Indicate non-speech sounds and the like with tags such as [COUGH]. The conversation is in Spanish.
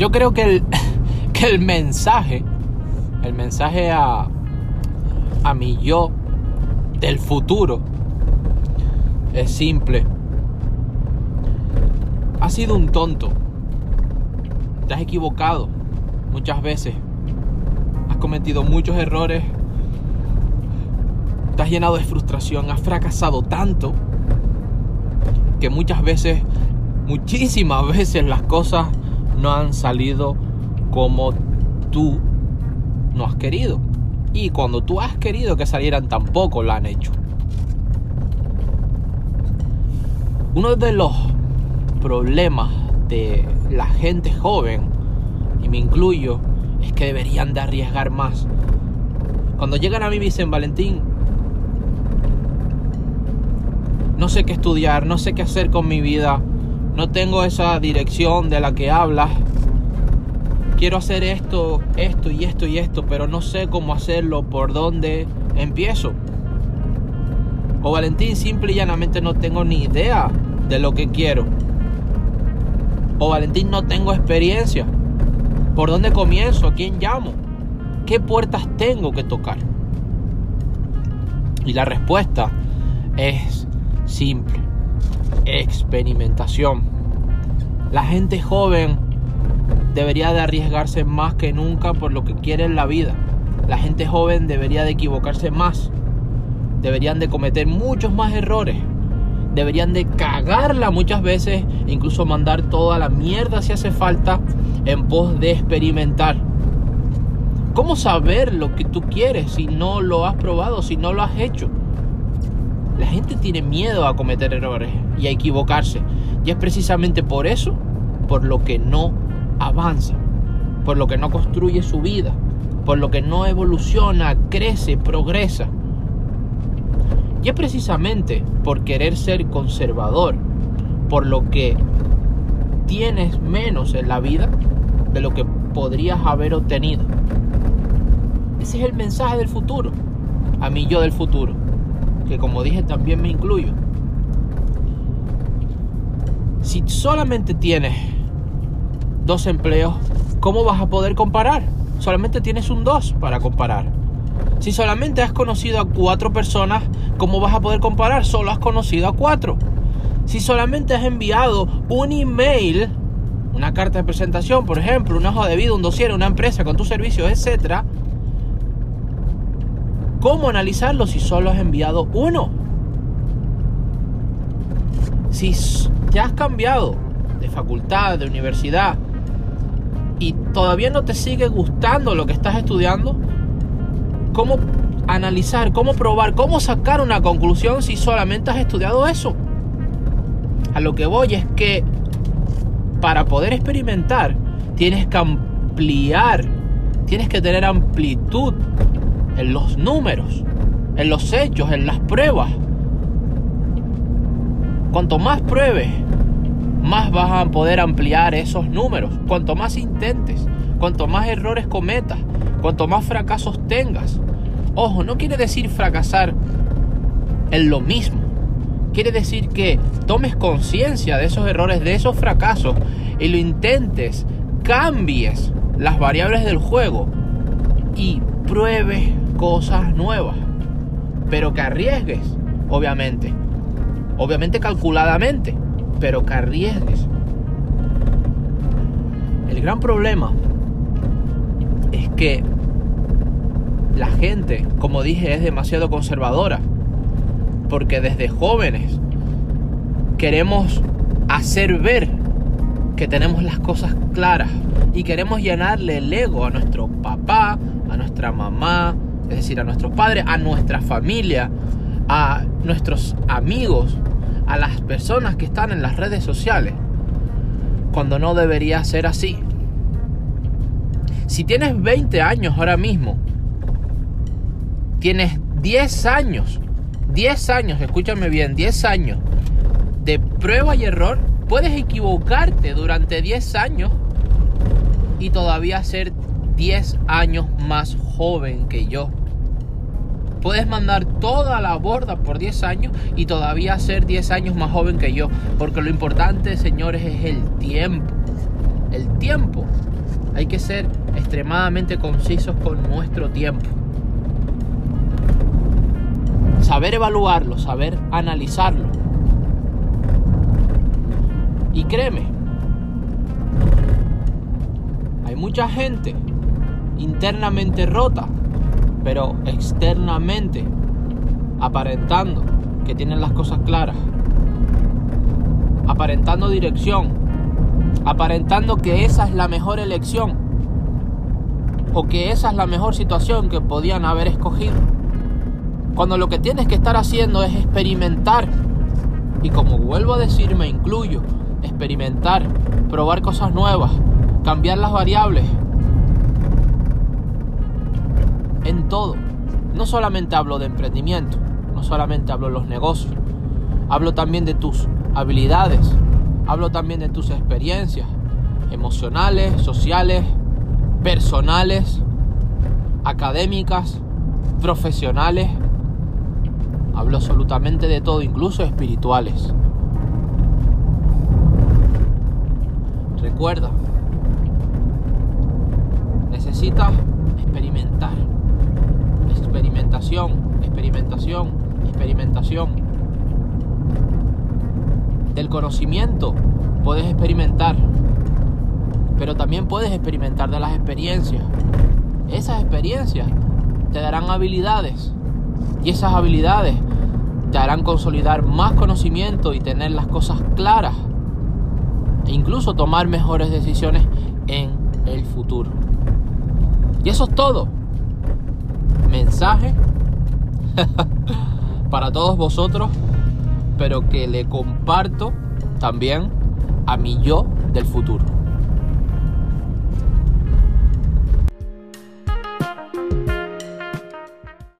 Yo creo que el, [LAUGHS] que el mensaje, el mensaje a, a mi yo del futuro es simple. Has sido un tonto. Te has equivocado muchas veces. Has cometido muchos errores. Te has llenado de frustración. Has fracasado tanto que muchas veces, muchísimas veces las cosas no han salido como tú no has querido. Y cuando tú has querido que salieran tampoco lo han hecho. Uno de los problemas de la gente joven, y me incluyo, es que deberían de arriesgar más. Cuando llegan a mí dicen, Valentín, no sé qué estudiar, no sé qué hacer con mi vida, no tengo esa dirección de la que hablas, quiero hacer esto, esto y esto y esto, pero no sé cómo hacerlo, por dónde empiezo. O Valentín, simple y llanamente no tengo ni idea de lo que quiero. O Valentín, no tengo experiencia. ¿Por dónde comienzo? ¿A quién llamo? ¿Qué puertas tengo que tocar? Y la respuesta es simple. Experimentación. La gente joven debería de arriesgarse más que nunca por lo que quiere en la vida. La gente joven debería de equivocarse más. Deberían de cometer muchos más errores. Deberían de cagarla muchas veces, incluso mandar toda la mierda si hace falta en pos de experimentar. ¿Cómo saber lo que tú quieres si no lo has probado, si no lo has hecho? La gente tiene miedo a cometer errores y a equivocarse. Y es precisamente por eso por lo que no avanza, por lo que no construye su vida, por lo que no evoluciona, crece, progresa. Y es precisamente por querer ser conservador, por lo que tienes menos en la vida de lo que podrías haber obtenido. Ese es el mensaje del futuro, a mí yo del futuro, que como dije también me incluyo. Si solamente tienes dos empleos, ¿cómo vas a poder comparar? Solamente tienes un dos para comparar. Si solamente has conocido a cuatro personas, ¿cómo vas a poder comparar? Solo has conocido a cuatro. Si solamente has enviado un email, una carta de presentación, por ejemplo, una hoja de vida, un dossier, una empresa con tus servicios, etcétera, ¿cómo analizarlo si solo has enviado uno? Si ya has cambiado de facultad, de universidad, y todavía no te sigue gustando lo que estás estudiando, ¿cómo analizar, cómo probar, cómo sacar una conclusión si solamente has estudiado eso? A lo que voy es que para poder experimentar tienes que ampliar, tienes que tener amplitud en los números, en los hechos, en las pruebas. Cuanto más pruebes, más vas a poder ampliar esos números. Cuanto más intentes, cuanto más errores cometas, cuanto más fracasos tengas. Ojo, no quiere decir fracasar en lo mismo. Quiere decir que tomes conciencia de esos errores, de esos fracasos y lo intentes, cambies las variables del juego y pruebes cosas nuevas. Pero que arriesgues, obviamente. Obviamente calculadamente pero que arriesgues. El gran problema es que la gente, como dije, es demasiado conservadora. Porque desde jóvenes queremos hacer ver que tenemos las cosas claras y queremos llenarle el ego a nuestro papá, a nuestra mamá, es decir, a nuestros padres, a nuestra familia, a nuestros amigos, a las personas que están en las redes sociales cuando no debería ser así. Si tienes 20 años ahora mismo, tienes 10 años, 10 años, escúchame bien, 10 años de prueba y error, puedes equivocarte durante 10 años y todavía ser 10 años más joven que yo. Puedes mandar toda la borda por 10 años y todavía ser 10 años más joven que yo. Porque lo importante, señores, es el tiempo. El tiempo Hay que ser extremadamente concisos con nuestro tiempo. Saber evaluarlo, saber analizarlo. Y créeme, hay mucha gente internamente rota, pero externamente aparentando que tienen las cosas claras, aparentando dirección, aparentando que esa es la mejor elección o que esa es la mejor situación que podían haber escogido. Cuando lo que tienes que estar haciendo es experimentar. Y como vuelvo a decir, me incluyo, experimentar, probar cosas nuevas, cambiar las variables. En todo. No solamente hablo de emprendimiento, no solamente hablo de los negocios, hablo también de tus habilidades, hablo también de tus experiencias emocionales, sociales, personales, académicas, profesionales. Hablo absolutamente de todo, incluso espirituales. Recuerda, necesitas experimentar. Experimentación, experimentación, experimentación. Del conocimiento puedes experimentar, pero también puedes experimentar de las experiencias. Esas experiencias te darán habilidades y esas habilidades te harán consolidar más conocimiento y tener las cosas claras incluso tomar mejores decisiones en el futuro. Y eso es todo. Mensaje [LAUGHS] para todos vosotros, pero que le comparto también a mi yo del futuro.